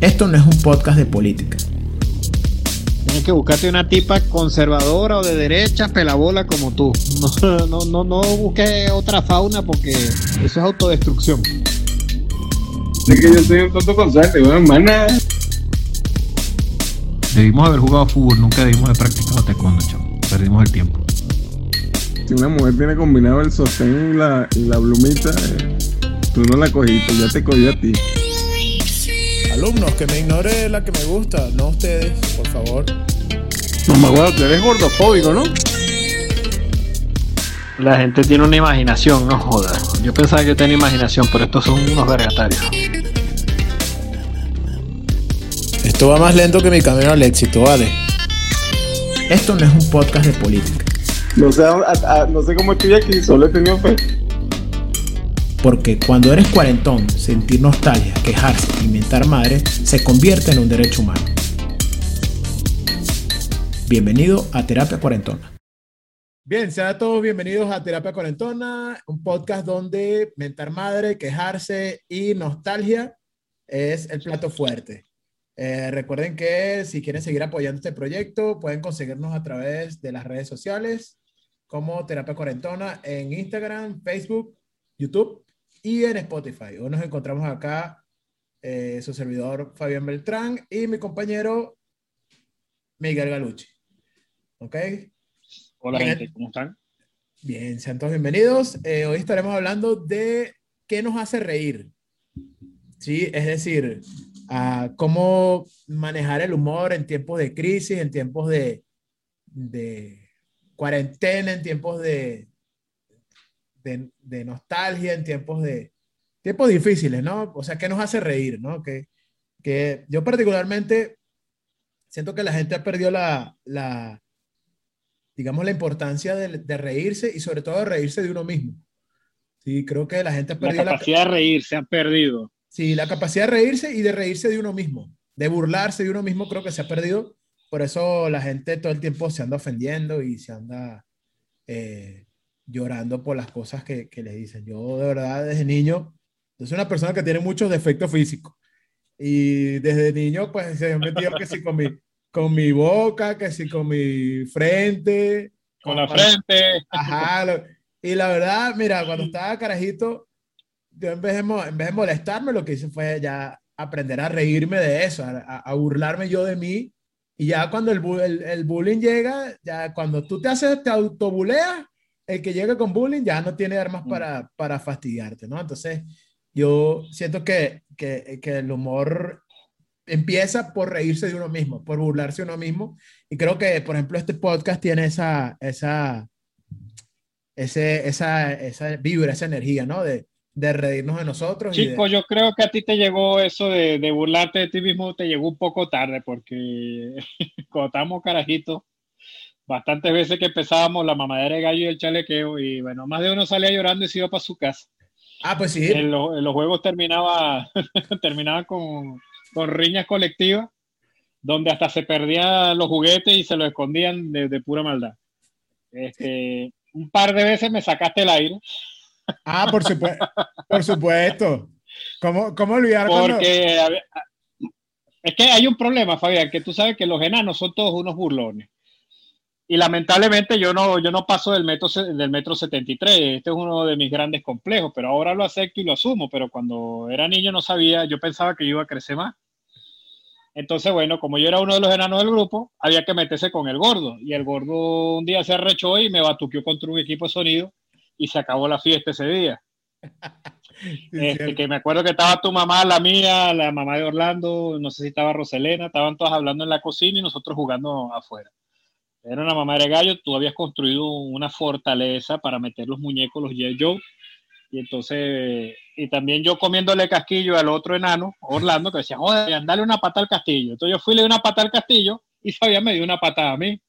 Esto no es un podcast de política. Tienes que buscarte una tipa conservadora o de derecha, pelabola como tú. No, no, no, no busques otra fauna porque eso es autodestrucción. Es que yo soy un tonto con suerte, weón, mana. Debimos haber jugado fútbol, nunca debimos haber practicado taekwondo, chavo. Perdimos el tiempo. Si una mujer tiene combinado el sostén y la, y la plumita, eh, tú no la cogiste, ya te cogió a ti. Alumnos, que me ignore la que me gusta, no ustedes, por favor. No me acuerdo, tú eres gordofóbico, ¿no? La gente tiene una imaginación, no jodas. Yo pensaba que tenía imaginación, pero estos son unos vergatarios. Esto va más lento que mi camino al éxito, vale. Esto no es un podcast de política, No sé, a- a- no sé cómo estoy aquí, solo he tenido fe. Porque cuando eres cuarentón, sentir nostalgia, quejarse y mentar madre se convierte en un derecho humano. Bienvenido a Terapia Cuarentona. Bien, sean todos bienvenidos a Terapia Cuarentona, un podcast donde mentar madre, quejarse y nostalgia es el plato fuerte. Eh, recuerden que si quieren seguir apoyando este proyecto, pueden conseguirnos a través de las redes sociales como Terapia Cuarentona en Instagram, Facebook, YouTube y en Spotify. Hoy nos encontramos acá eh, su servidor Fabián Beltrán y mi compañero Miguel Galucci. ¿Ok? Hola Bien. gente, ¿cómo están? Bien, sean todos bienvenidos. Eh, hoy estaremos hablando de qué nos hace reír. Sí, es decir, a cómo manejar el humor en tiempos de crisis, en tiempos de, de cuarentena, en tiempos de, de, de nostalgia, en tiempos de tiempos difíciles, ¿no? O sea, qué nos hace reír, ¿no? Que, que yo particularmente siento que la gente ha perdido la, la digamos, la importancia de, de reírse y sobre todo de reírse de uno mismo. Sí, creo que la gente ha La perdido la, capacidad de reír se ha perdido. sí, la capacidad de reírse y de reírse de uno mismo, de burlarse de uno mismo, creo que se ha perdido. Por eso la gente todo el tiempo se anda ofendiendo y se anda eh, llorando por las cosas que, que le dicen. Yo, de verdad, desde niño, yo soy una persona que tiene muchos defectos físicos. Y desde niño, pues se me metido que sí con mi, con mi boca, que sí con mi frente. Con la frente. Ajá. lo- y la verdad, mira, cuando estaba carajito, yo en vez de, en vez de molestarme, lo que hice fue ya aprender a reírme de eso, a, burlarme yo de mí. Y ya cuando el, el, el bullying llega, ya cuando tú te haces, te autobuleas, el que llega con bullying ya no tiene armas Mm. para, para fastidiarte, ¿no? Entonces, yo siento que, que, que el humor empieza por reírse de uno mismo, por burlarse de uno mismo. Y creo que, por ejemplo, este podcast tiene esa, esa, ese, esa, esa vibra, esa energía, ¿no? De, de reírnos de nosotros. y de- Chico, yo creo que a ti te llegó eso de, de burlarte de ti mismo, te llegó un poco tarde, porque cuando estábamos carajitos, bastantes veces que empezábamos la mamadera de gallo y el chalequeo, y bueno, más de uno salía llorando y se iba para su casa. Ah, pues sí. En, lo- en los juegos terminaba, terminaba con, con riñas colectivas, donde hasta se perdían los juguetes y se los escondían de, de pura maldad. Este, un par de veces me sacaste el aire, Ah, por supuesto. por supuesto. ¿Cómo, cómo olvidar porque es que hay un problema, Fabián, que tú sabes que los enanos son todos unos burlones. Y lamentablemente yo no, yo no paso del metro, del metro 73. Este es uno de mis grandes complejos, pero ahora lo acepto y lo asumo. Pero cuando era niño no sabía, yo pensaba que yo iba a crecer más. Entonces, bueno, como yo era uno de los enanos del grupo, había que meterse con el gordo. Y el gordo un día se arrechó y me batuqueó contra un equipo de sonido y se acabó la fiesta ese día. Sí, Este, que me acuerdo que estaba tu mamá, la mía, la mamá de Orlando, no sé si estaba Roselena, estaban todas hablando en la cocina y nosotros jugando afuera. Era una mamá de gallo, tú habías construido una fortaleza para meter los muñecos, los. Joe, y entonces, y también yo comiéndole casquillo al otro enano, Orlando, que decía, joder, dale una pata al castillo. Entonces yo fui, le di una pata al castillo y Fabián me dio una patada a mí,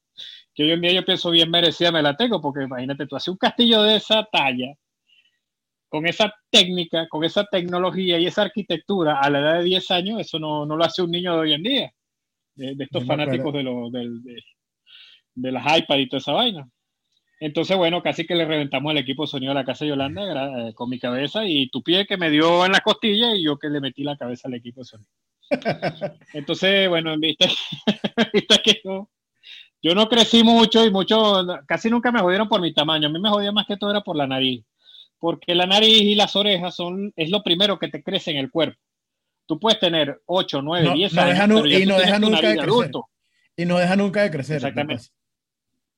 que hoy en día yo pienso bien merecida me la tengo, porque imagínate, tú haces un castillo de esa talla, con esa técnica, con esa tecnología y esa arquitectura a la edad de 10 años, eso no, no lo hace un niño de hoy en día, de, de estos fanáticos de, de, de las iPad y toda esa vaina. Entonces, bueno, casi que le reventamos el equipo sonido a la casa de Yolanda eh, con mi cabeza y tu pie que me dio en la costilla y yo que le metí la cabeza al equipo de sonido. Entonces, bueno, en vista, en vista que yo, yo no crecí mucho y mucho, casi nunca me jodieron por mi tamaño. A mí me jodía más que todo era por la nariz. Porque la nariz y las orejas son, es lo primero que te crece en el cuerpo. Tú puedes tener 8, 9, No- 10 no años. deja pero y no deja nunca de crecer. Y no deja nunca de crecer. Exactamente.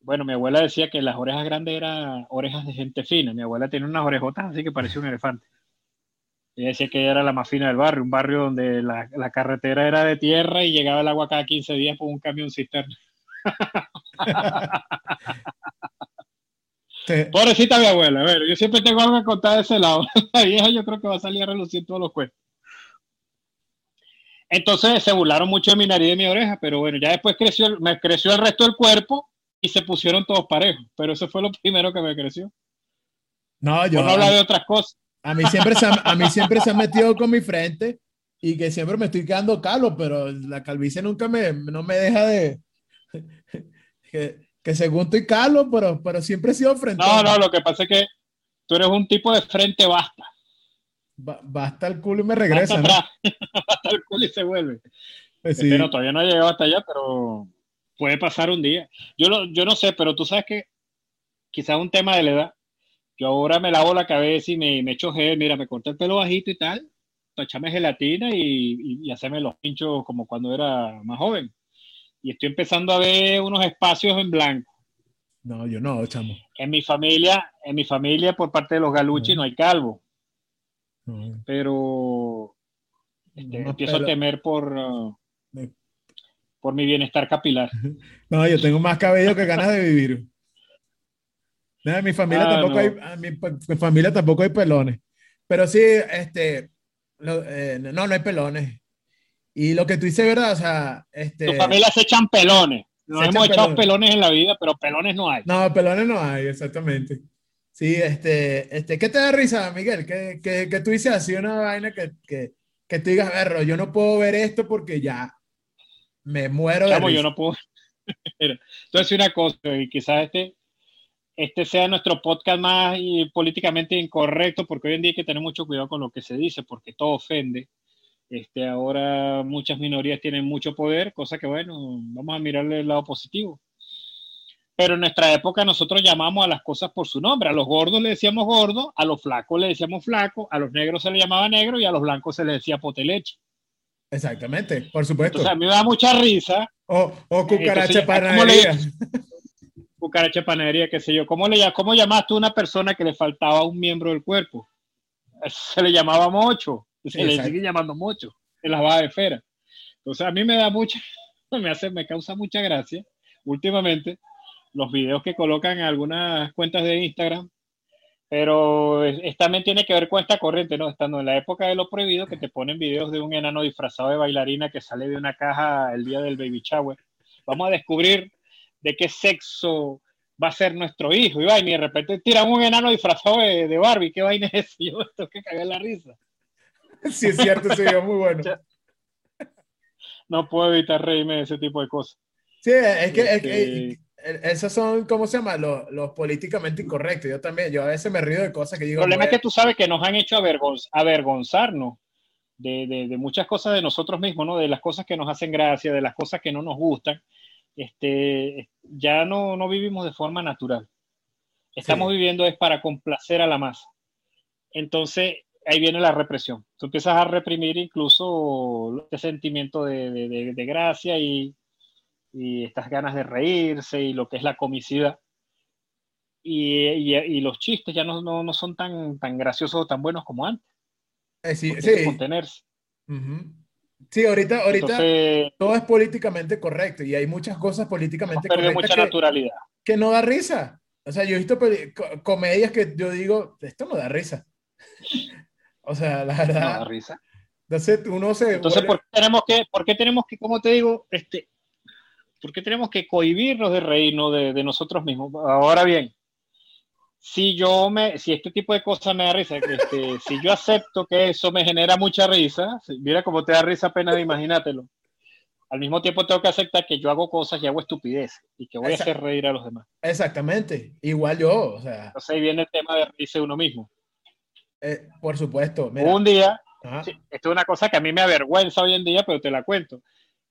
Bueno, mi abuela decía que las orejas grandes eran orejas de gente fina. Mi abuela tiene unas orejotas así que parecía un elefante. Ella decía que ella era la más fina del barrio, un barrio donde la, la carretera era de tierra y llegaba el agua cada 15 días por un camión cisterna. Te- Pobrecita mi abuela, a ver, yo siempre tengo algo que contar de ese lado. La vieja yo creo que va a salir a relucir todos los cuentos. Entonces se burlaron mucho de mi nariz y de mi oreja, pero bueno, ya después creció, me creció el resto del cuerpo y se pusieron todos parejos. Pero eso fue lo primero que me creció. no, Yo no habla de otras cosas. A mí siempre se, a mí siempre se han metido con mi frente y que siempre me estoy quedando calvo, pero la calvicie nunca me, no me deja de... Que, que según estoy calvo, pero, pero siempre he sido frente. No, no, lo que pasa es que tú eres un tipo de frente basta. basta el culo y me regresa, basta ¿no? Basta el culo y se vuelve. Pues sí. Este, no, todavía no ha llegado hasta allá, pero puede pasar un día. Yo, lo- yo no sé, pero tú sabes que quizás un tema de la edad. Yo ahora me lavo la cabeza y me, me echo gel, mira, me corté el pelo bajito y tal, para echarme gelatina y, y, y hacerme los pinchos como cuando era más joven. Y estoy empezando a ver unos espacios en blanco. No, yo no, chamo. En mi familia, en mi familia por parte de los galuchi no hay calvo, No, pero este, empiezo pelo. a temer por, uh, por mi bienestar capilar. No, yo tengo más cabello que ganas de vivir. No, en mi familia Ah, tampoco no. hay, mi, mi familia tampoco hay pelones. Pero sí, este, lo- eh, no, no hay pelones. Y lo que tú dices, ¿verdad? O sea, este, Tu familia se echan pelones. Nos Se hemos echan echado pelones. pelones en la vida, pero pelones no hay. no, pelones no hay, exactamente. Sí, este, este, ¿qué te da risa, Miguel? Que, que, que tú dices así una vaina que, que, que tú digas, "Berro, yo no puedo ver esto porque ya me muero de yo risa". no puedo. Entonces, una cosa, y quizás este, este sea nuestro podcast más y, políticamente incorrecto, porque hoy en día hay que tener mucho cuidado con lo que se dice, porque todo ofende. Este, ahora muchas minorías tienen mucho poder, cosa que, bueno, vamos a mirarle el lado positivo. Pero en nuestra época nosotros llamamos a las cosas por su nombre. A los gordos le decíamos gordo, a los flacos le decíamos flaco, a los negros se le llamaba negro y a los blancos se les decía poteleche. Exactamente, por supuesto. Entonces a mí me da mucha risa O, o cucaracha Entonces, para ¿cómo le- cucaracha panadería, qué sé yo. ¿Cómo, le, ¿Cómo llamaste a una persona que le faltaba un miembro del cuerpo? Se le llamaba mocho, se Sí, le exacto. sigue llamando mocho en las bajas de esfera. Entonces a mí me da mucha, me hace, me causa mucha gracia últimamente los videos que colocan en algunas cuentas de Instagram, pero es, es- también tiene que ver con esta corriente, ¿no? Estando en la época de lo prohibido, que te ponen videos de un enano disfrazado de bailarina que sale de una caja el día del baby shower. Vamos a descubrir de qué sexo va a ser nuestro hijo. Y, va, y de repente tiran un enano disfrazado de, de Barbie. ¿Qué vaina es eso? Yo tengo que cagar la risa. Sí, es cierto, sí, es muy bueno. No puedo evitar reírme de ese tipo de cosas. Sí, es que, es que- Este- esos son, ¿cómo se llama? Los, los políticamente incorrectos. Yo también, yo a veces me río de cosas que El digo. problema es "Bueno, que tú sabes que nos han hecho avergonz- avergonzarnos de, de- de muchas cosas de nosotros mismos, ¿no? De las cosas que nos hacen gracia, de las cosas que no nos gustan. Este, ya no, no vivimos de forma natural. Estamos Sí. viviendo es para complacer a la masa. Entonces, ahí viene la represión. Tú empiezas a reprimir incluso este sentimiento de- de gracia y, y estas ganas de reírse y lo que es la comicidad. Y, y- y los chistes ya no, no- no son tan, tan graciosos o tan buenos como antes. eh, sí, hay que sí. contenerse. Ujú. Sí, ahorita, ahorita Entonces, todo es políticamente correcto y hay muchas cosas políticamente correctas mucha que, naturalidad. que no da risa. O sea, yo he visto comedias que yo digo, esto no da risa. O sea, la No da verdad. risa. Entonces uno se Entonces, vuelve- ¿por qué tenemos que, por qué tenemos que, como te digo, este, por qué tenemos que cohibirnos de reírnos de, de nosotros mismos? Ahora bien, si yo me, si este tipo de cosas me da risa, este, si yo acepto que eso me genera mucha risa, mira cómo te da risa apenas de imagínatelo. Al mismo tiempo tengo que aceptar que yo hago cosas y hago estupideces y que voy a hacer reír a los demás. Exactamente, igual yo, o sea, Entonces ahí viene el tema de reírse uno mismo. eh, por supuesto. Mira, un día, Sí, esto es una cosa que a mí me avergüenza hoy en día, pero te la cuento.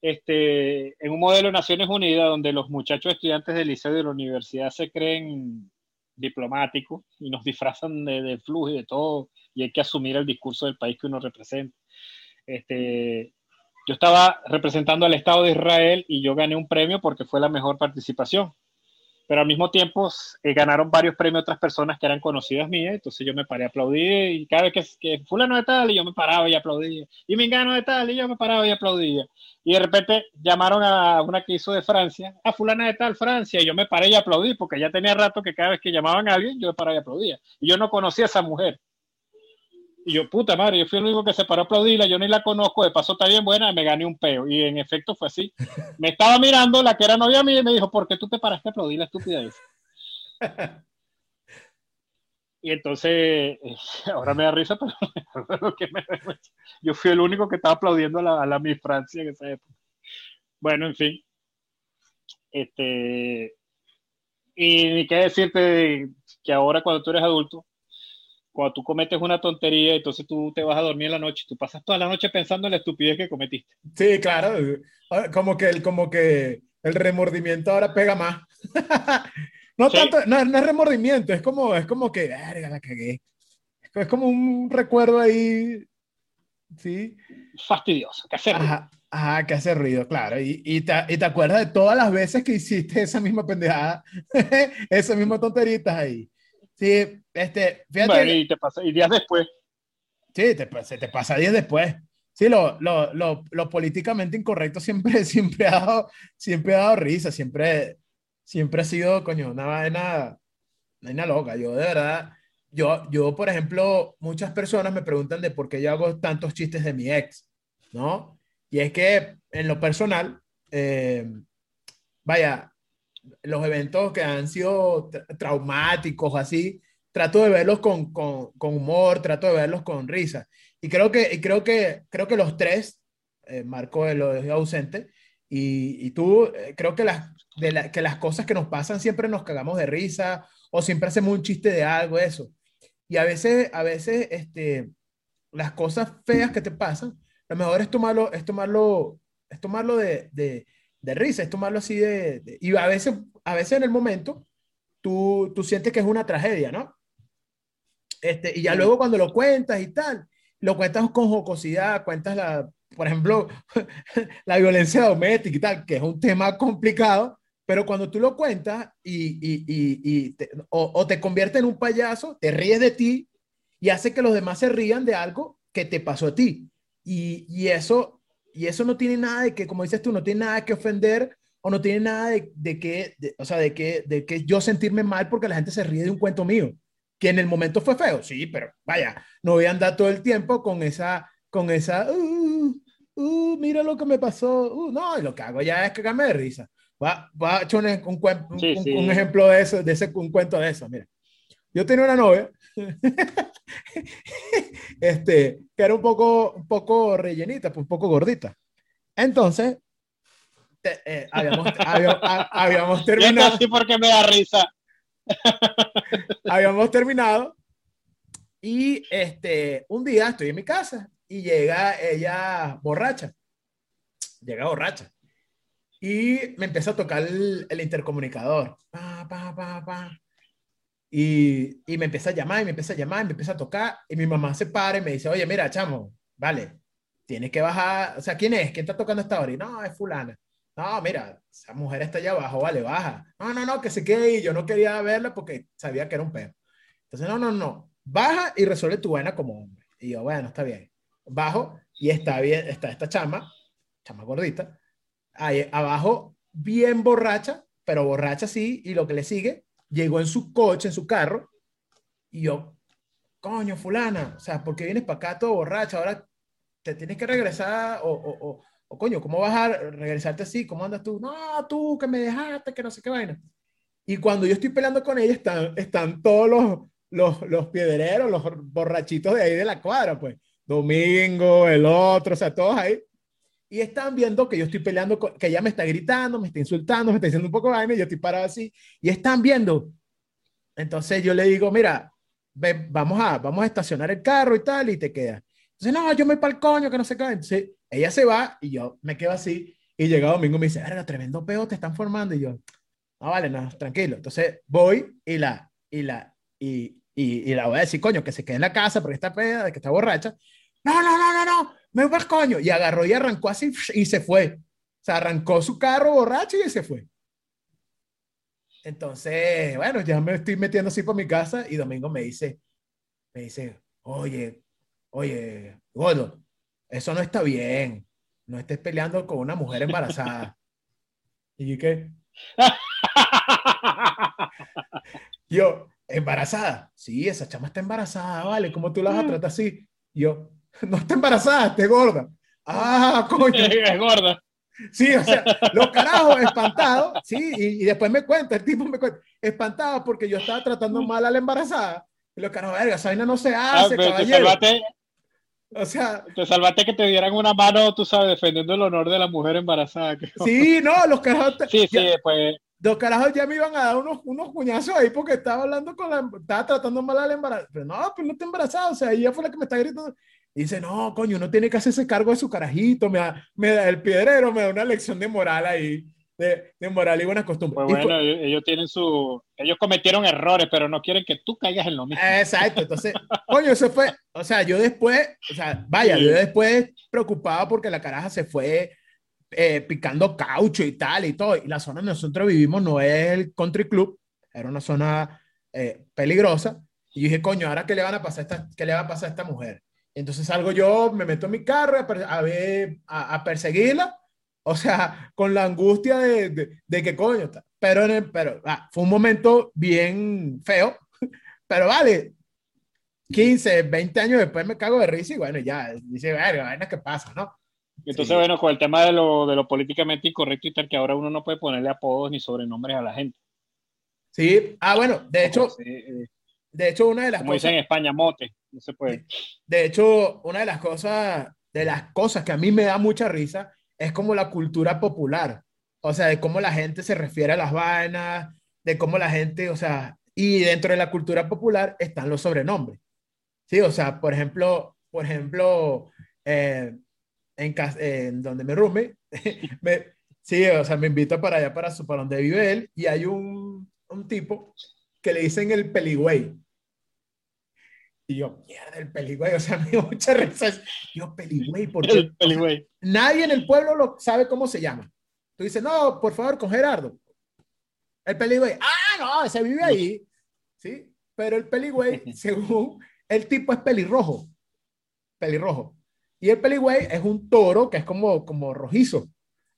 Este, en un modelo de Naciones Unidas donde los muchachos estudiantes del liceo y de la universidad se creen diplomáticos y nos disfrazan de, de flujo y de todo, y hay que asumir el discurso del país que uno representa. Este, yo estaba representando al Estado de Israel y yo gané un premio porque fue la mejor participación pero al mismo tiempo eh, ganaron varios premios otras personas que eran conocidas mías, entonces yo me paré a aplaudir y cada vez que, fulano de tal y yo me paraba y aplaudía, y me engano de tal y yo me paraba y aplaudía. Y de repente llamaron a una que hizo de Francia, a fulana de tal Francia, y yo me paré y aplaudí porque ya tenía rato que cada vez que llamaban a alguien yo me paraba y aplaudía. Y yo no conocía a esa mujer. Y yo, puta madre, yo fui el único que se paró a aplaudirla, yo ni la conozco, de paso está bien buena, me gané un peo. Y en efecto fue así. Me estaba mirando la que era novia mía y me dijo, ¿por qué tú te paraste a aplaudir la estupidez? Y entonces, ahora me da risa, pero yo fui el único que estaba aplaudiendo a la, a la Miss Francia en esa época. Bueno, en fin. Este, y ni qué decirte que ahora cuando tú eres adulto, cuando tú cometes una tontería, entonces tú te vas a dormir en la noche, tú pasas toda la noche pensando en la estupidez que cometiste. Sí, claro, ah, como que el, como que el remordimiento ahora pega más. no tanto, no, es remordimiento, es como, es como que, verga, la cagué. Es como un recuerdo ahí, sí. Fastidioso, que hace ruido. Ajá, que hace ruido, claro. Y, y, te, y, te, acuerdas de todas las veces que hiciste esa misma pendejada, esa misma tonteritas ahí. Sí, este, fíjate. y, te pasa, y días después. Sí, te, se te pasa días después. Sí, lo, lo, lo, lo, políticamente incorrecto siempre, siempre, ha dado, siempre ha dado risa, siempre, siempre ha sido, coño, una vaina, una vaina loca. Yo, de verdad, yo, yo, por ejemplo, muchas personas me preguntan de por qué yo hago tantos chistes de mi ex, ¿no? Y es que en lo personal, eh, vaya, los eventos que han sido traumáticos así, trato de verlos con, con, humor, trato de verlos con risa. Y creo que, creo que, creo que los tres, eh, Marco lo dejó ausente, y, y tú, eh, creo que las, de que las cosas que nos pasan siempre nos cagamos de risa o siempre hacemos un chiste de algo, eso. Y a veces, a veces, este, las cosas feas que te pasan, lo mejor es tomarlo, es tomarlo, es tomarlo de, de de risa, es tomarlo así de, Y a veces, a veces en el momento tú, tú sientes que es una tragedia, ¿no? Este, y ya luego cuando lo cuentas y tal, lo cuentas con jocosidad, cuentas la, por ejemplo, la violencia doméstica y tal, que es un tema complicado, pero cuando tú lo cuentas y, y, y, te, o, o, te convierte en un payaso, te ríes de ti y hace que los demás se rían de algo que te pasó a ti. Y, y eso y eso no tiene nada de que, como dices tú, no tiene nada que ofender o no tiene nada de, de que, o sea, de que, de que yo sentirme mal porque la gente se ríe de un cuento mío, que en el momento fue feo, sí, pero vaya, no voy a andar todo el tiempo con esa, con esa, uh, uh, mira lo que me pasó, uh, no, lo que hago ya es cagarme de risa. Va, va a echar un, un, un, sí, sí. un, ejemplo de eso, de ese, un cuento de eso, mira. Yo tenía una novia este, que era un poco, un poco rellenita, pues, un poco gordita. Entonces, te, eh, habíamos, habíamos, habíamos, terminado. así porque me da risa. habíamos terminado y este, un día estoy en mi casa y llega ella borracha. Llega borracha. Y me empieza a tocar el, el intercomunicador. Pa, pa, pa, pa. Y, y, me empieza a llamar, y me empieza a llamar, y me empieza a tocar, y mi mamá se para y me dice, oye, mira, chamo, vale, tienes que bajar, o sea, ¿quién es? ¿Quién está tocando esta hora? Y no, es fulana. No, mira, esa mujer está allá abajo, vale, baja. No, no, no, que se quede ahí, yo no quería verla porque sabía que era un perro. Entonces, no, no, no, baja y resuelve tu vaina como hombre. Y yo, bueno, está bien. Bajo y está bien, está esta chama, chama gordita, ahí abajo, bien borracha, pero borracha sí, y lo que le sigue, llegó en su coche, en su carro, y yo, coño, fulana, o sea, ¿por qué vienes para acá todo borracha? Ahora te tienes que regresar, o, o, o, coño, ¿cómo vas a regresarte así? ¿Cómo andas tú? No, tú, que me dejaste, que no sé qué vaina. Y cuando yo estoy peleando con ella, están, están todos los, los, los piedreros, los borrachitos de ahí de la cuadra, pues. Domingo, el otro, o sea, todos ahí. Y están viendo que yo estoy peleando, con, que ella me está gritando, me está insultando, me está diciendo un poco de y yo estoy parado así. Y están viendo. Entonces yo le digo, mira, vamos, a, vamos a estacionar el carro y tal, y te quedas. Entonces, no, yo me voy para el coño, que no sé qué. Entonces, ella se va y yo me quedo así. Y llega domingo y me dice, verga, tremendo peo te están formando. Y yo, no, vale, no, tranquilo. Entonces, voy y la, y la, y, y, y la voy a decir, coño, que se quede en la casa porque está peda, que está borracha. No, no, no, no, no, me voy para el coño. Y agarró y arrancó así y se fue. O sea, arrancó su carro borracho y se fue. Entonces, bueno, ya me estoy metiendo así por mi casa y Domingo me dice, me dice, oye, oye, gordo, eso no está bien. No estés peleando con una mujer embarazada. y yo, ¿qué? yo, ¿embarazada? Sí, esa chama está embarazada, ¿vale? ¿Cómo tú la vas a tratar así? yo, no está embarazada, está gorda. Ah, coño. Es gorda. Sí, o sea, los carajos espantados, sí, y, y, después me cuenta, el tipo me cuenta, espantado porque yo estaba tratando mal a la embarazada. Y los carajos, verga, esa vaina no se hace, Ah, pero te caballero. salvaste, O sea, te salvaste que te dieran una mano, tú sabes, defendiendo el honor de la mujer embarazada. que- sí, no, los carajos, sí, sí, ya- pues los carajos ya me iban a dar unos, unos cuñazos ahí porque estaba hablando con la, estaba tratando mal a la embarazada. Pero no, pues no está embarazada, o sea, ella fue la que me está gritando. Y dice, no, coño, uno tiene que hacerse cargo de su carajito, me da, me da el piedrero, me da una lección de moral ahí, de, de moral y buenas costumbres. Pues Y bueno, fue- ellos ellos tienen su. Ellos cometieron errores, pero no quieren que tú caigas en lo mismo. Exacto, entonces, coño, eso fue, o sea, yo después, o sea, vaya, Sí. yo después preocupado porque la caraja se fue eh, picando caucho y tal y todo, y la zona donde nosotros vivimos no es el country club, era una zona eh, peligrosa, y yo dije, coño, ¿ahora qué le van a pasar a esta, qué le va a pasar a esta mujer? Entonces salgo yo, me meto en mi carro a, ver, a, a perseguirla, o sea, con la angustia de, de, de que coño, está. pero, en el- pero ah, fue un momento bien feo, pero vale, 15, 20 años después me cago de risa y bueno, ya, dice, verga, vaina que pasa, ¿no? Entonces, sí. bueno, con el tema de lo, de lo políticamente incorrecto y tal, que ahora uno no puede ponerle apodos ni sobrenombres a la gente. Sí, ah, bueno, de hecho, Sí, eh, de hecho, una de las como cosas, dicen en España, mote, de hecho, una de las cosas, de las cosas que a mí me da mucha risa es como la cultura popular, o sea, de cómo la gente se refiere a las vainas, de cómo la gente, o sea, y dentro de la cultura popular están los sobrenombres. Sí, o sea, por ejemplo, por ejemplo, eh, en donde me rume, me, sí, o sea, me invita para allá, para, su, para donde vive él, y hay un, un tipo que le dicen el peligüey. Y yo, mierda, el peligüey, o sea, me dio mucha risa. Yo, peligüey, ¿por qué? El peligüey. Nadie en el pueblo lo sabe cómo se llama. Tú dices, no, por favor, con Gerardo. El peligüey, ah, no, ese vive ahí. Sí, pero el peligüey, según el tipo, es pelirrojo. Pelirrojo. Y el peligüey es un toro que es como, como rojizo.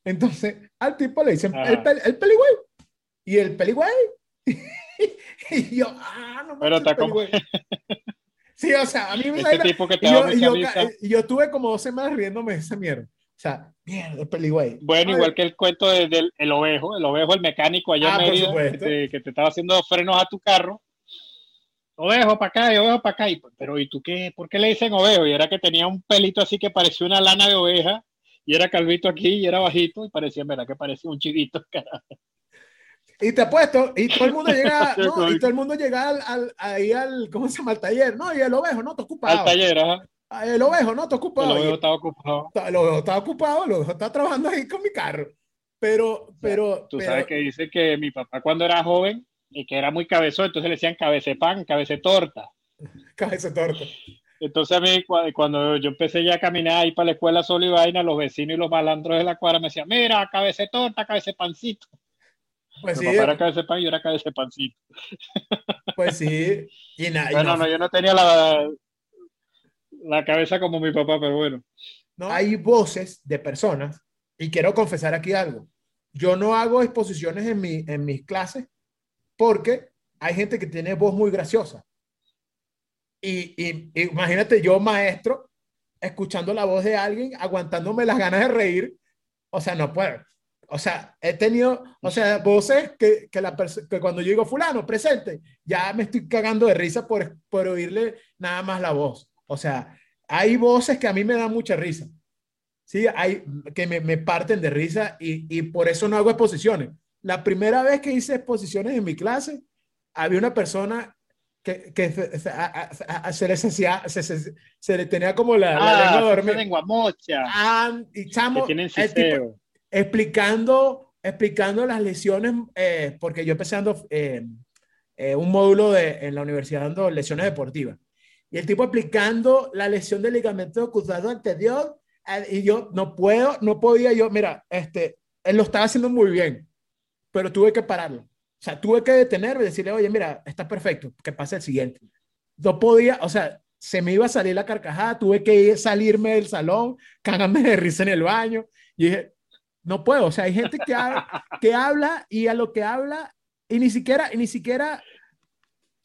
Entonces, al tipo le dicen, Ajá. el, pel- el peligüey. Y el peligüey. y yo, ah, no Pero está como-. Sí, o sea, a mí me da- tipo que te yo, yo, tuve como dos semanas riéndome de esa mierda. O sea, mierda, el peligüey. Bueno, Ay, igual que el cuento de- del el ovejo, el ovejo, el mecánico allá Ah, en Mérida, que te, que te estaba haciendo frenos a tu carro. Ovejo para acá y ovejo para acá. Y, pero ¿y tú qué? ¿Por qué le dicen ovejo? Y era que tenía un pelito así que parecía una lana de oveja. Y era calvito aquí y era bajito. Y parecía, verdad, que parecía un chivito. carajo. Y te apuesto, y todo el mundo llega, no, y todo el mundo llega al, al- ahí al, ¿cómo se llama? Al taller. No, y el ovejo, no, está Al ocupado. taller, ajá. Ah, El ovejo, no, está El ocupado. ovejo Y estaba ocupado. el ovejo está ocupado, el ovejo está trabajando ahí con mi carro. Pero, pero, Tú pero, sabes que dice que mi papá cuando era joven y que era muy cabezón, entonces le decían cabece pan, cabece torta. cabeza torta. Entonces a mí cu- cuando yo empecé ya a caminar ahí para la escuela solo y vaina, los vecinos y los malandros de la cuadra me decían, mira, cabece torta, cabece pancito. Pues Mi sí, papá era cabece pan y yo era cabece pancito. pues sí. Y y Bueno, no, no, yo no tenía la, la cabeza como mi papá, pero bueno. ¿no? Hay voces de personas, y quiero confesar aquí algo. Yo no hago exposiciones en, mi, en mis clases porque hay gente que tiene voz muy graciosa. Y- y imagínate yo, maestro, escuchando la voz de alguien, aguantándome las ganas de reír. O sea, no puedo. O sea, he tenido, o sea, voces que, que, la que cuando yo digo fulano, presente, ya me estoy cagando de risa por, por oírle nada más la voz. O sea, hay voces que a mí me dan mucha risa. Sí, hay que me, me parten de risa y, y por eso no hago exposiciones. La primera vez que hice exposiciones en mi clase, había una persona que, que se, a- a- se les hacía, se, se- se le tenía como la, la Ah, lengua esa dormida. lengua mocha. Ah, y Que chamo, tienen el tipo. Explicando, explicando las lesiones, eh, porque yo empecé dando eh, eh, un módulo de, en la universidad dando lesiones deportivas. Y el tipo explicando la lesión del ligamento cruzado anterior, y yo no puedo, no podía yo, mira, este, él lo estaba haciendo muy bien, pero tuve que pararlo. O sea, tuve que detenerme y decirle, oye, mira, está perfecto, que pase el siguiente. No podía, o sea, se me iba a salir la carcajada, tuve que ir- salirme del salón, cagarme de risa en el baño. Y dije, no puedo, o sea, hay gente que, ha- que habla y a lo que habla, y ni siquiera, y ni siquiera,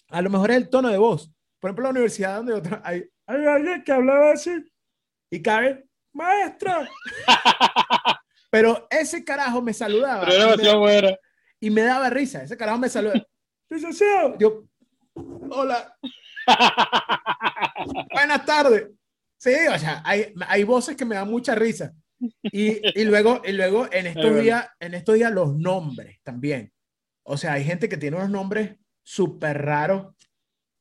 a lo mejor es el tono de voz. Por ejemplo, la universidad donde otra, hay, hay alguien que hablaba así y cabe, maestro. Pero ese carajo me saludaba Pero era y me- buena. y me daba risa. Ese carajo me saludaba. Yo, hola, buenas tardes. Sí, o sea, hay, hay voces que me dan mucha risa. Y, y luego, y luego en estos días, en estos días los nombres también. O sea, hay gente que tiene unos nombres súper raros.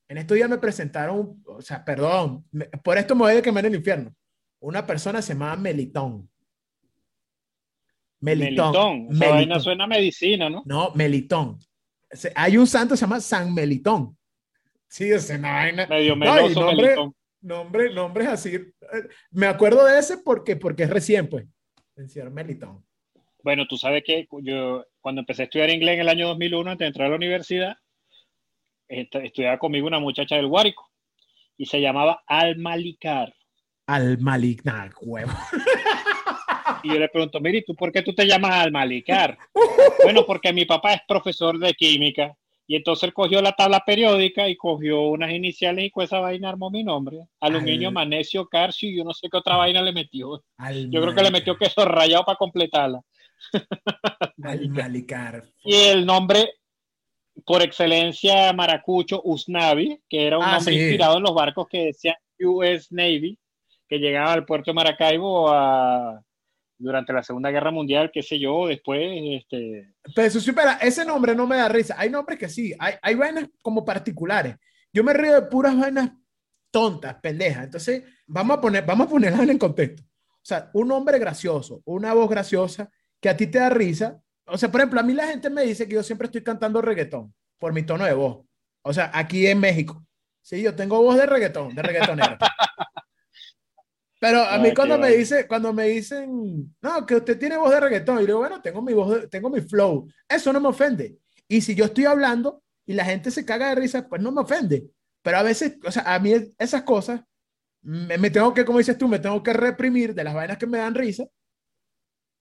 En estos días me presentaron, o sea, perdón, me- por esto me voy a quemar en el infierno. Una persona se llamaba Melitón. Melitón. Melitón. Melitón. suena a medicina, ¿no? No, Melitón. Hay un santo que se llama San Melitón. Sí, es una vaina. Medio No, y meloso nombre- Melitón. Nombre, nombres así. Eh, Me acuerdo de ese porque, porque es recién, pues. El señor Melitón. Bueno, tú sabes que yo cuando empecé a estudiar inglés en el año 2001, antes de entrar a la universidad, est- estudiaba conmigo una muchacha del Guárico y se llamaba Alma Licar. Al maligna, huevo. Y yo le pregunto, mire, ¿y tú por qué tú te llamas Alma Licar? bueno, porque mi papá es profesor de química y entonces él cogió la tabla periódica y cogió unas iniciales y con esa vaina armó mi nombre. Aluminio, Al- magnesio, calcio y yo no sé qué otra vaina le metió. Al Yo creo que le metió queso rallado para completarla. Al. Y el nombre por excelencia maracucho, Usnavi, que era un Ah, nombre sí. inspirado en los barcos que decían US Navy, que llegaban al puerto de Maracaibo a- durante la Segunda Guerra Mundial, qué sé yo, después, este, Pero eso sí, espera, ese nombre no me da risa. Hay nombres que sí, hay, hay vainas como particulares. Yo me río de puras vainas tontas, pendejas. Entonces, vamos a poner, vamos a ponerlas en contexto. O sea, un hombre gracioso, una voz graciosa, que a ti te da risa. O sea, por ejemplo, a mí la gente me dice que yo siempre estoy cantando reggaetón por mi tono de voz. O sea, aquí en México. Sí, yo tengo voz de reggaetón, de reggaetonero. Pero a mí Ay, cuando me dice, cuando me dicen, no, que usted tiene voz de reggaetón, y digo, bueno, tengo mi voz, de- tengo mi flow. Eso no me ofende. Y si yo estoy hablando y la gente se caga de risa, pues no me ofende. Pero a veces, o sea, a mí esas cosas me, me tengo que, como dices tú, me tengo que reprimir de las vainas que me dan risa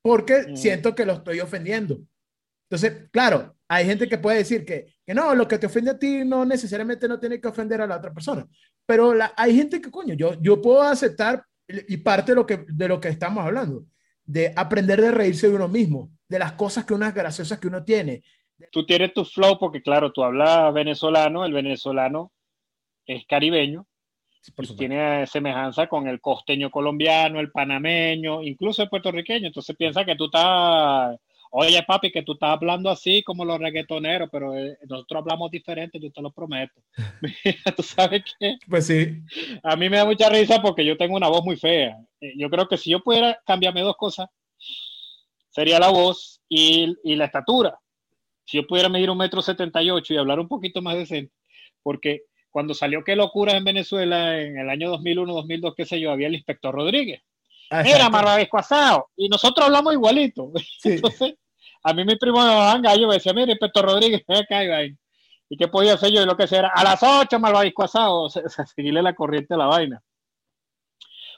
porque Mm. siento que lo estoy ofendiendo. Entonces, claro, hay gente que puede decir que, que no, lo que te ofende a ti no necesariamente no tiene que ofender a la otra persona. Pero la, hay gente que, coño, yo, yo puedo aceptar, y parte de lo, que, de lo que estamos hablando, de aprender de reírse de uno mismo, de las cosas que unas graciosas que uno tiene. tú tienes tu flow, porque claro, tú hablas venezolano, el venezolano es caribeño, Por y tiene semejanza con el costeño colombiano, el panameño, incluso el puertorriqueño. Entonces piensa que tú estás, oye papi, que tú estás hablando así como los reggaetoneros, pero eh, nosotros hablamos diferente, yo te lo prometo. Mira, tú sabes que Pues sí, a mí me da mucha risa porque yo tengo una voz muy fea. Eh, Yo creo que si yo pudiera cambiarme dos cosas, sería la voz y, y la estatura. Si yo pudiera medir un metro setenta y ocho y hablar un poquito más decente, porque cuando salió Qué Locuras en Venezuela en el año 2001, 2002, qué sé yo, había el inspector Rodríguez. Mira, Exacto. malvavisco asado. Y nosotros hablamos igualito. Sí. Entonces, a mí mi primo me daban gallo, me decía, mira, inspector Rodríguez, acá y. ¿Y qué podía hacer yo? Y lo que sea era, a las 8, malvavisco asado, o sea, seguirle la corriente a la vaina.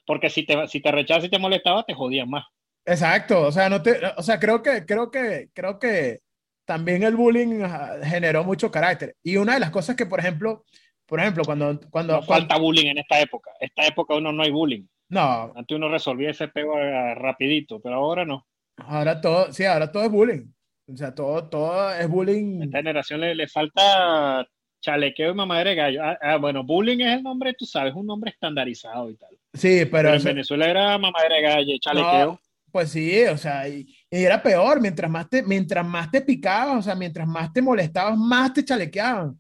Porque si te, si te rechazas y te molestaba, te jodían más. Exacto, o sea, no te, o sea, creo que, creo que, creo que también el bullying ajá, generó mucho carácter. Y una de las cosas que, por ejemplo, por ejemplo, cuando, cuando, No falta bullying en esta época. Esta época uno no hay bullying. no, Antes uno resolvía ese pego eh, rapidito, pero ahora no. Ahora todo, sí, ahora todo es bullying. O sea, todo, todo es A bullying. esta generación le, le falta chalequeo y mamadera de gallo. Ah, ah, bueno, bullying es el nombre, tú sabes, un nombre estandarizado y tal. Sí, pero, Pero en eso- Venezuela era mamadera de gallo, chalequeo. No, pues sí, o sea, y, y era peor, mientras más te, mientras más te picabas, o sea, mientras más te molestabas, más te chalequeaban.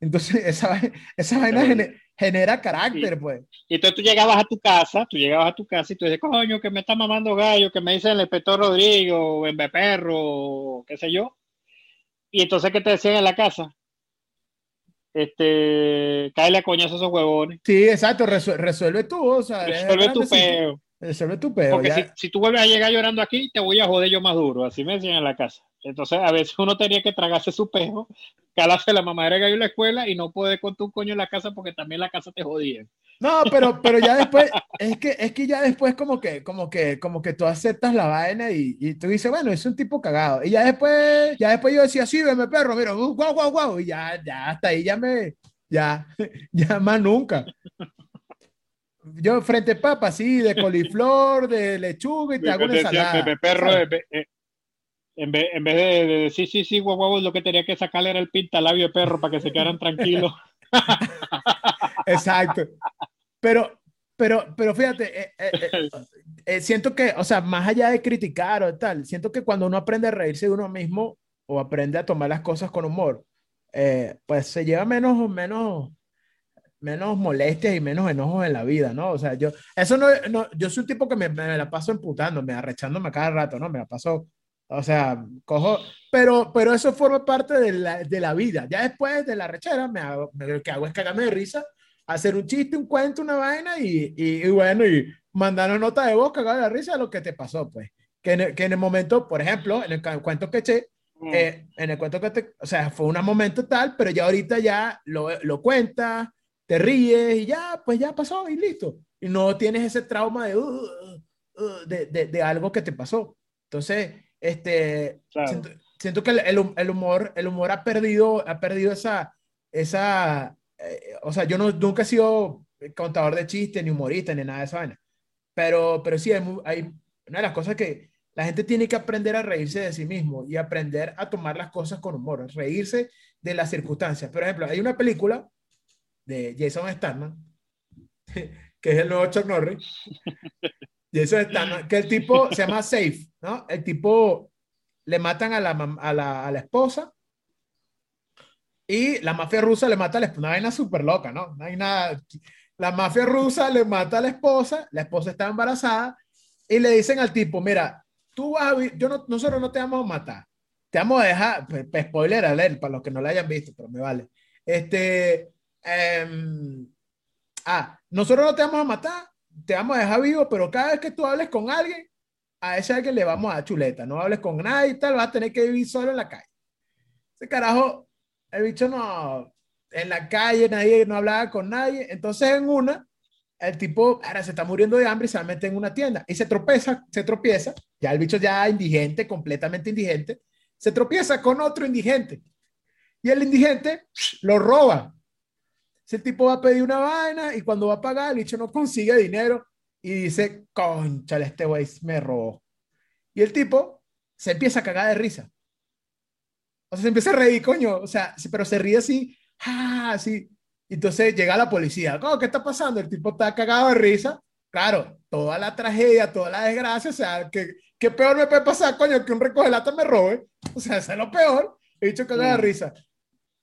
Entonces, esa, esa vaina gene- genera carácter, pues. Y entonces tú llegabas a tu casa, tú llegabas a tu casa y tú dices, coño, que me está mamando gallo, que me dicen el inspector Rodrigo, o en perro, o qué sé yo. Y entonces, ¿qué te decían en la casa? Este, cáele a coñazo a esos huevones. Sí, exacto, resue- resuelve tú, o sea, eres Resuelve tu peo. Resuelve tu peo. Porque si, si tú vuelves a llegar llorando aquí, te voy a joder yo más duro. Así me decían en la casa. Entonces, a veces uno tenía que tragarse su peo, calarse la mamadera gallo en la escuela y no poder con tu coño en la casa porque también la casa te jodía. No, pero, pero ya después, es que, es que ya después como que, como que, como que tú aceptas la vaina y, y tú dices, bueno, es un tipo cagado. Y ya después, ya después yo decía, sí, veme perro, mira, uh, guau, guau, guau, y ya, ya, hasta ahí ya me, ya, ya más nunca. Yo frente papa, sí, de coliflor, de lechuga y te hago una ensalada. En vez- en vez, de, de decir sí, sí, guau, guau, lo que tenía que sacarle era el pintalabio de perro para que se quedaran tranquilos. Exacto. Pero, pero, pero fíjate, eh, eh, eh, eh, siento que, o sea, más allá de criticar o tal, siento que cuando uno aprende a reírse de uno mismo o aprende a tomar las cosas con humor, eh, pues se lleva menos, menos, menos molestias y menos enojos en la vida, ¿no? O sea, yo, eso no, no yo soy un tipo que me, me la paso emputándome, arrechándome cada rato, ¿no? Me la paso, o sea, cojo, pero, pero eso forma parte de la, de la vida. Ya después de la rechera, me hago, me- lo que hago es cagarme de risa, hacer un chiste, un cuento, una vaina y, y, y bueno, y mandar nota de voz, cagar de la risa de lo que te pasó, pues. Que en, el, que en el momento, por ejemplo, en el ca- cuento que eché, eh, en el cuento que te, o sea, fue un momento tal, pero ya ahorita ya lo, lo cuentas, te ríes y ya, pues ya pasó y listo. Y no tienes ese trauma de, uh, uh, de, de, de algo que te pasó. Entonces, este, Claro. siento, siento que el, el el humor, el humor ha perdido, ha perdido esa, esa, eh, o sea, yo no, nunca he sido contador de chistes, ni humorista, ni nada de esa vaina. Pero, pero sí, hay, hay una de las cosas que la gente tiene que aprender a reírse de sí mismo y aprender a tomar las cosas con humor, reírse de las circunstancias. Por ejemplo, hay una película de Jason Statham, que es el nuevo Chuck Norris. Jason Statham, que el tipo se llama Safe, ¿no? El tipo le matan a la, a la, a la esposa y la mafia rusa le mata a la esposa. Una vaina súper loca, ¿no? No hay nada. La mafia rusa le mata a la esposa, la esposa está embarazada y le dicen al tipo, mira, tú vas a yo no, nosotros no te vamos a matar, te vamos a dejar, pe- spoiler alert, para los que no lo hayan visto, pero me vale. Este, em, ah, nosotros no te vamos a matar, te vamos a dejar vivo, pero cada vez que tú hables con alguien, a ese alguien le vamos a dar chuleta, no hables con nadie y tal, vas a tener que vivir solo en la calle. Ese carajo, el bicho no, en la calle nadie, no hablaba con nadie, entonces en una, el tipo ahora se está muriendo de hambre y se meter en una tienda y se tropieza, se tropieza, ya el bicho ya indigente, completamente indigente, se tropieza con otro indigente. Y el indigente lo roba. Ese tipo va a pedir una vaina y cuando va a pagar, el bicho no consigue dinero y dice, conchale, este güey me robó. Y el tipo se empieza a cagar de risa. O sea, se empieza a reír, coño, o sea, pero se ríe así, ah, así. Entonces llega la policía, ¿Cómo, ¿qué está pasando? El tipo está cagado de risa. Claro, toda la tragedia, toda la desgracia, o sea, ¿qué, qué peor me puede pasar, coño, que un recoge lata me robe? O sea, eso es lo peor. He dicho cagado de Mm. risa.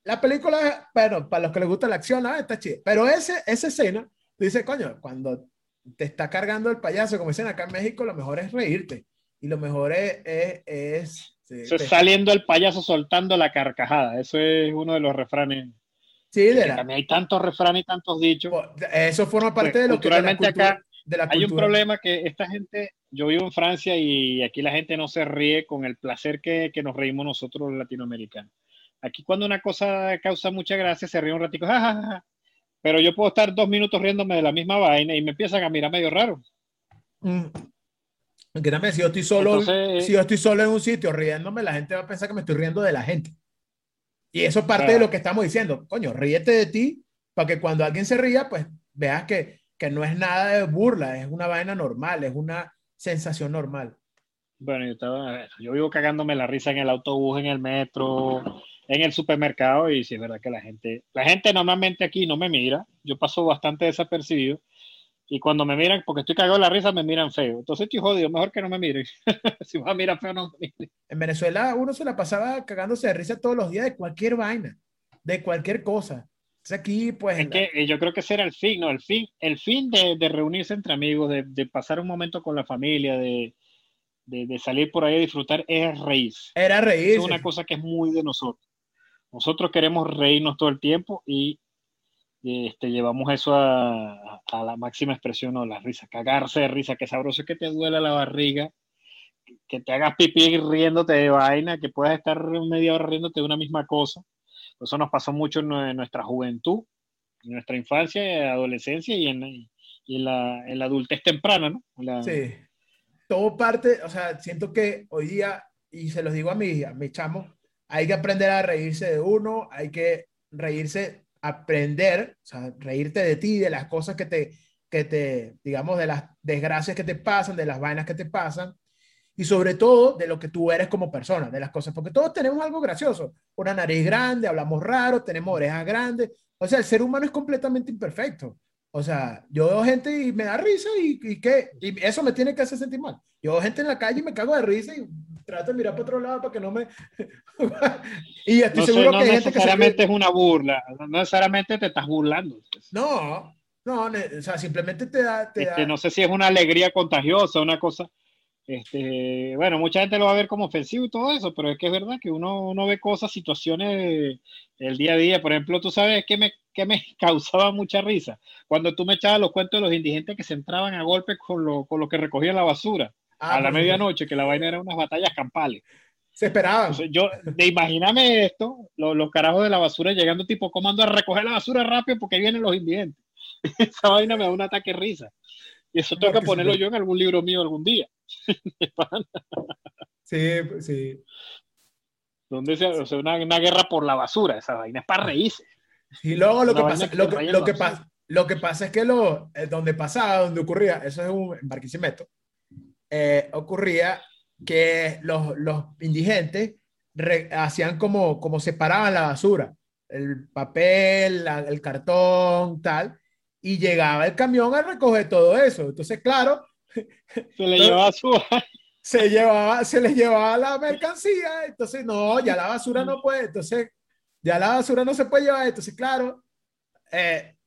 La película, bueno, para los que les gusta la acción, ah, está chida. Pero ese, esa escena, dice, coño, cuando te está cargando el payaso, como dicen acá en México, lo mejor es reírte. Y lo mejor es... es, es- sí, te- saliendo el payaso soltando la carcajada. Eso es uno de los refranes. sí, de Que la- también hay tantos refranes y tantos dichos. eso forma parte Pues, de lo que... de la culturalmente cultura- acá de la Hay un problema que esta gente, yo vivo en Francia y aquí la gente no se ríe con el placer que, que nos reímos nosotros los latinoamericanos. Aquí cuando una cosa causa mucha gracia, se ríe un ratico, "Ja, ja, ja, ja". pero yo puedo estar dos minutos riéndome de la misma vaina y me empiezan a mirar medio raro. Mm. Que también, si yo estoy solo, Entonces- si yo estoy solo en un sitio riéndome, la gente va a pensar que me estoy riendo de la gente. Y eso es parte Claro. de lo que estamos diciendo. Coño, ríete de ti para que cuando alguien se ría, pues veas que, que no es nada de burla, es una vaina normal, es una sensación normal. Bueno, yo, estaba, yo vivo cagándome la risa en el autobús, en el metro, en el supermercado y sí es verdad que la gente, la gente normalmente aquí no me mira, yo paso bastante desapercibido y cuando me miran, porque estoy cagado de la risa, me miran feo. Entonces estoy jodido, mejor que no me miren. si vas a mirar feo, no me miren. En Venezuela uno se la pasaba cagándose de risa todos los días de cualquier vaina, de cualquier cosa. Entonces aquí, pues... Es que eh, yo creo que ese era el fin, ¿no? El fin, el fin de, de reunirse entre amigos, de, de, pasar un momento con la familia, de, de, salir por ahí a disfrutar, es reírse. Era reírse. Es una cosa que es muy de nosotros. Nosotros queremos reírnos todo el tiempo y este, llevamos eso a, la máxima expresión, o la risa, cagarse de risa, que sabroso que te duela la barriga, que te hagas pipí riéndote de vaina, que puedas estar media hora riéndote de una misma cosa. Eso nos pasó mucho en nuestra juventud, en nuestra infancia, adolescencia y en, y en, la, en la, adultez temprana, ¿no? Sí. Todo parte, o sea, siento que hoy día, y se los digo a mis, a mis chamos, hay que aprender a reírse de uno, hay que reírse, aprender, o sea, reírte de ti, de las cosas que te, que te, digamos, de las desgracias que te pasan, de las vainas que te pasan, y sobre todo de lo que tú eres como persona, de las cosas, porque todos tenemos algo gracioso, una nariz grande, hablamos raro, tenemos orejas grandes, o sea, el ser humano es completamente imperfecto. O sea, yo veo gente y me da risa y, y y eso me tiene que hacer sentir mal. Yo veo gente en la calle y me cago de risa y trato de mirar para otro lado para que no me... y estoy seguro que hay gente que... necesariamente es una burla, no necesariamente te estás burlando. No, no, o sea, simplemente te da... Te este, No sé si es una alegría contagiosa, una cosa... Este, bueno, mucha gente lo va a ver como ofensivo y todo eso, pero es que es verdad que uno, uno ve cosas, situaciones del día a día. Por ejemplo, tú sabes que me, que me causaba mucha risa cuando tú me echabas los cuentos de los indigentes que se entraban a golpes con lo, con lo que recogían la basura ah, a la medianoche, que la vaina era unas batallas campales. Se esperaban. yo, de imagíname esto, los, carajos de la basura llegando tipo comando a recoger la basura rápido porque vienen los indigentes. Esa vaina me da un ataque de risa. Y eso tengo que ponerlo yo en algún libro mío algún día. sí, sí. Donde sea, o sea una, una, guerra por la basura, esa vaina es para reírse. Y luego lo que, pasa, lo, que, lo, que pasa, lo que pasa es que lo, eh, donde pasaba, donde ocurría, eso es un en Barquisimeto, eh, ocurría que los, los indigentes hacían como, como separaban la basura, el papel, la, el cartón, tal, y llegaba el camión a recoger todo eso. Entonces, claro, se le llevaba su se llevaba, se les llevaba la mercancía, entonces no, ya la basura no puede, entonces ya la basura no se puede llevar, entonces claro, eh,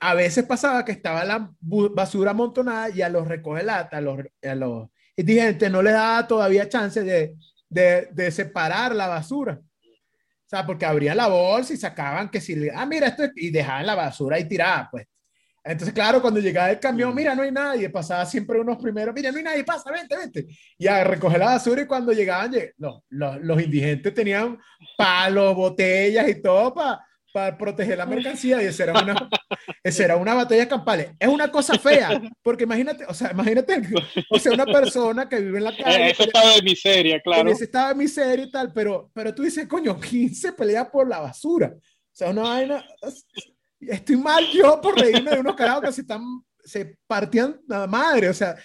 a veces pasaba que estaba la basura amontonada y a los recoge lata, a los, a los indigentes no le daba todavía chance de, de, de, separar la basura. O sea, porque abrían la bolsa y sacaban que si, ah, mira, esto y dejaban la basura ahí tirada, pues. Entonces, claro, cuando llegaba el camión, mira, no hay nadie, pasaba siempre unos primeros, mira, no hay nadie, pasa, vente, vente. Y a recoger la basura y cuando llegaban, los, los indigentes tenían palos, botellas y todo para para proteger la mercancía y esa era una, esa era una batalla campal. Es una cosa fea, porque imagínate, o sea, imagínate, o sea, una persona que vive en la calle. En ese estado de miseria, claro. En ese estado de miseria y tal, pero, pero tú dices, coño, ¿quién se pelea por la basura? O sea, una vaina estoy mal yo por reírme de unos carajos que se, están, se partían la madre, o sea,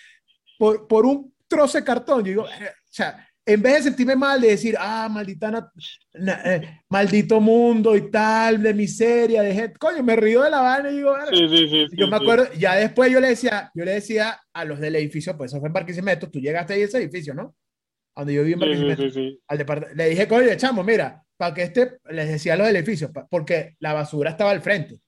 por, por un trozo de cartón. Yo digo, eh, o sea, en vez de sentirme mal, de decir, ah, maldita, eh, maldito mundo y tal, de miseria, de gente, coño, me río de la vaina y digo, sí, sí, sí, yo me acuerdo, ya después yo le decía, yo le decía a los del edificio, pues eso fue en Barquisimeto, tú llegaste ahí a ese edificio, ¿no? Donde yo viví en Barquisimeto. Al le dije, coño, chamo, mira, para que este, les decía a los del edificio, porque la basura estaba al frente.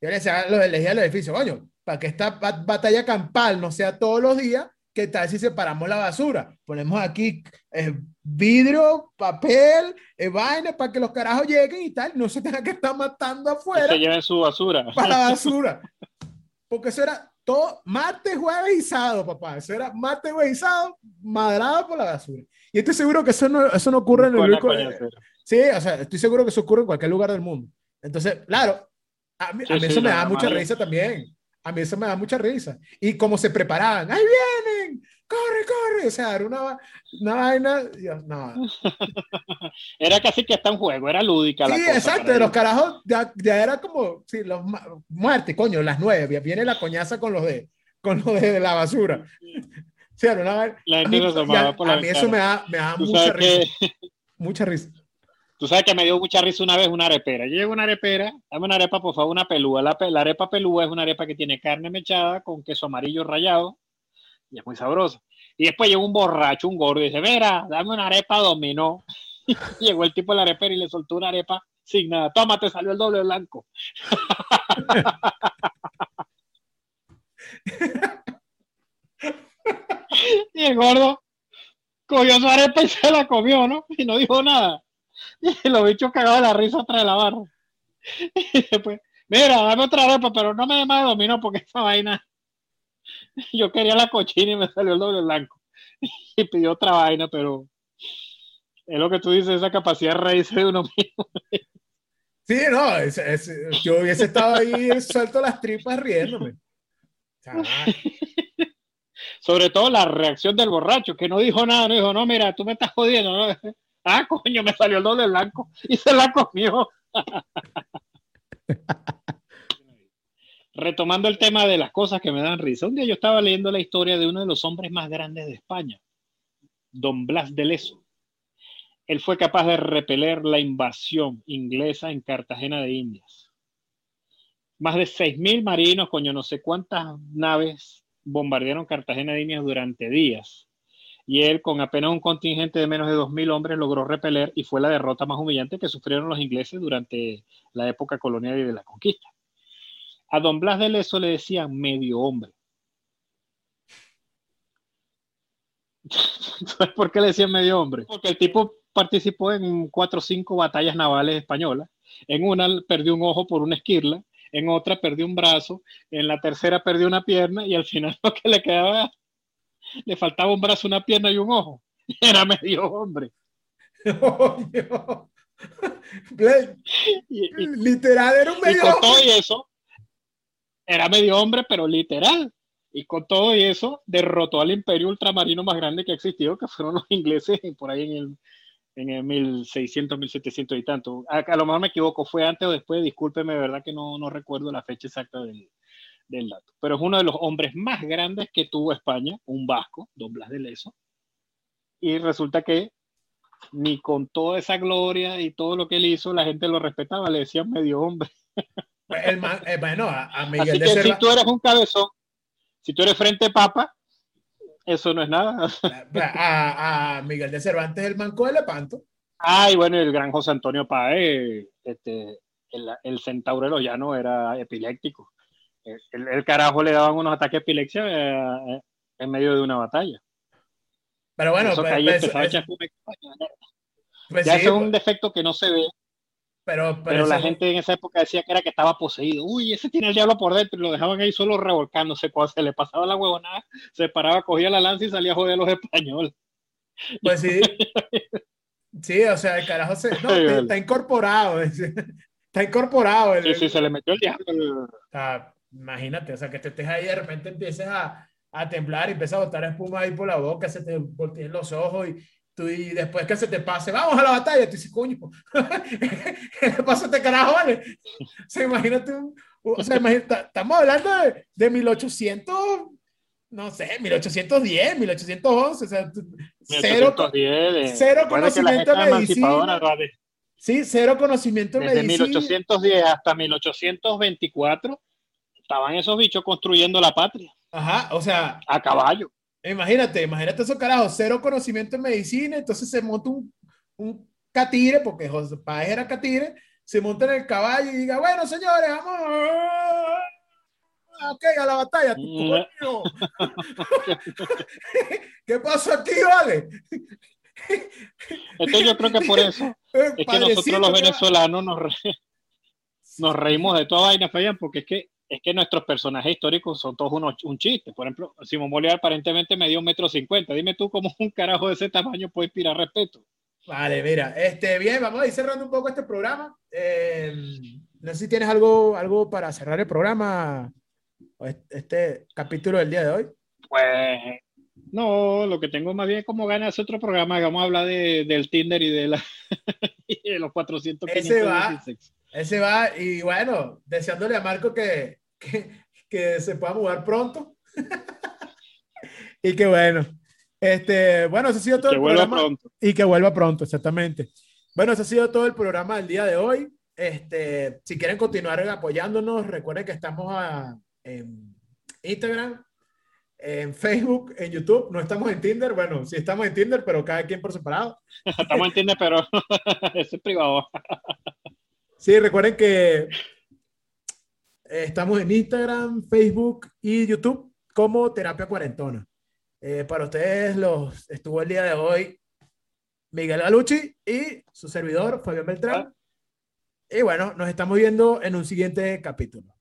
Yo les decía a los, del edificio, coño, para que esta batalla campal no sea todos los días, ¿qué tal si separamos la basura? Ponemos aquí eh, vidrio, papel, eh, vaina para que los carajos lleguen y tal, no se tengan que estar matando afuera. Que lleven su basura. Para la basura. Porque eso era todo martes, jueves y sábado, papá. Eso era martes, jueves y sábado, madrado por la basura. Y estoy seguro que eso no, eso no ocurre en el único. Sí, o sea, estoy seguro que eso ocurre en cualquier lugar del mundo. Entonces, claro, a mí, eso me da mucha risa también. A mí eso me da mucha risa. Y cómo se preparaban, ¡ahí vienen! ¡Corre, corre! O sea, era una, una vaina. no. era casi que hasta un juego, era lúdica la Sí, exacto. De los carajos ya, ya, era como, sí, los muerte, coño, las nueve. Viene la coñaza con los de, con los de la basura. Sí, era una, la a mí, a mí eso me da, me da mucha risa. Mucha risa. Tú sabes que me dio mucha risa una vez una arepera. Yo llego a una arepera, dame una arepa, por favor, una pelúa. La, la, arepa pelúa es una arepa que tiene carne mechada con queso amarillo rallado y es muy sabrosa. Y después llegó un borracho, un gordo, y dice, mira, dame una arepa dominó. llegó el tipo de la arepera y le soltó una arepa sin nada. Toma, te salió el doble blanco. y el gordo cogió su arepa y se la comió, ¿no? Y no dijo nada. Y los bichos cagados de la risa atrás de la barra. Y después, mira, dame otra arepa, pero no me dé más de dominó porque esa vaina. Yo quería la cochina y me salió el doble blanco. Y pidió otra vaina, pero es lo que tú dices, esa capacidad de reírse de uno mismo. Sí, no, es- es- yo hubiese estado ahí suelto las tripas riéndome. Sobre todo la reacción del borracho, que no dijo nada, no dijo, no, mira, tú me estás jodiendo, ¿no? Ah, coño, me salió el doble blanco y se la comió. Retomando el tema de las cosas que me dan risa. Un día yo estaba leyendo la historia de uno de los hombres más grandes de España, don Blas de Leso. Él fue capaz de repeler la invasión inglesa en Cartagena de Indias. Más de 6.000 marinos, coño, no sé cuántas naves bombardearon Cartagena de Indias durante días. Y él, con apenas un contingente de menos de 2.000 hombres, logró repeler y fue la derrota más humillante que sufrieron los ingleses durante la época colonial y de la conquista. A don Blas de Leso le decían medio hombre. ¿Sabes por qué le decían medio hombre? Porque el tipo participó en cuatro o cinco batallas navales españolas. En una perdió un ojo por una esquirla, en otra perdió un brazo, en la tercera perdió una pierna y al final lo que le quedaba, le faltaba un brazo, una pierna y un ojo. Era medio hombre. Y, y- Literal, era un y medio. con todo y eso, era medio hombre, pero literal. Y con todo eso, derrotó al imperio ultramarino más grande que ha existido, que fueron los ingleses por ahí en el, en el 1600, 1700 y tanto. A, a lo mejor me equivoco, fue antes o después, discúlpeme, verdad que no, no recuerdo la fecha exacta del, del dato. Pero es uno de los hombres más grandes que tuvo España, un vasco, don Blas de Leso. Y resulta que ni con toda esa gloria y todo lo que él hizo, la gente lo respetaba, le decían medio hombre. El man- eh, bueno, a, a Así Miguel de que si Cervantes. tú eres un cabezón, si tú eres frente papa, eso no es nada. A, a Miguel de Cervantes, el manco de Lepanto. Ay, bueno, el gran José Antonio Paez, este, el, el centauro de los llanos era epiléptico. El, carajo le daban unos ataques de epilepsia eh, en medio de una batalla. Pero bueno, eso pues, pues, pues Ya sí, es un pues, defecto que no se ve, pero, pero, pero la gente en esa época decía que era que estaba poseído. Uy, ese tiene el diablo por dentro y lo dejaban ahí solo revolcándose. Cuando se le pasaba la huevonada, se paraba, cogía la lanza y salía a joder a los españoles. Pues sí. Sí, o sea, el carajo se, no, está, incorporado. es- Está incorporado. el- Sí, sí, se le metió el diablo. imagínate, o sea, que te estés ahí y de repente empieces a, a temblar y empiezas a botar espuma ahí por la boca, se te volteen los ojos y, tú, y después que se te pase, vamos a la batalla, tú dices, coño, ¿qué le pasa a este carajo, vale? O sea, imagínate, un- o sea, imagínate, estamos hablando de, de 1800, no sé, 1810, 1811, o sea, tú- cero, co- 1810, de- cero la conocimiento de medicina. emancipadora va de- sí, cero conocimiento de desde medicina. 1810 hasta 1824 estaban esos bichos construyendo la patria Ajá, o sea, a caballo. Imagínate, imagínate esos carajos, cero conocimiento en medicina, entonces se monta un, un catire, porque José Páez era catire, se monta en el caballo y diga, bueno, señores, vamos. Ok, a la batalla. coño. ¿Qué pasó aquí, vale? Entonces yo creo que por eso Eh, es que nosotros los venezolanos nos, re- nos reímos de toda vaina, Fabián, porque es que es que nuestros personajes históricos son todos unos, un chiste. Por ejemplo, Simón Bolívar aparentemente me dio un metro cincuenta. Dime tú cómo un carajo de ese tamaño puede inspirar respeto. Vale, mira, este, bien, vamos a ir cerrando un poco este programa. Eh, no sé si tienes algo, algo para cerrar el programa, este capítulo del día de hoy. Pues no, lo que tengo más bien es como ganas otro programa. Vamos a hablar de, del Tinder y de, la, y de los 400 Ese va. 516. Ese va, y bueno, deseándole a Marco que, que, que se pueda mudar pronto. y que bueno, este, bueno, ese ha sido todo Que el vuelva programa. pronto. Y que vuelva pronto, exactamente. Bueno, ese ha sido todo el programa del día de hoy. Este, si quieren continuar apoyándonos, recuerden que estamos a- en Instagram, en Facebook, en YouTube. No estamos en Tinder. Bueno, sí estamos en Tinder, pero cada quien por separado. Estamos en Tinder, pero eso es privado. Sí, recuerden que estamos en Instagram, Facebook y YouTube como Terapia Cuarentona. Eh, para ustedes los estuvo el día de hoy Miguel Galucci y su servidor Fabián Beltrán. Y bueno, nos estamos viendo en un siguiente capítulo.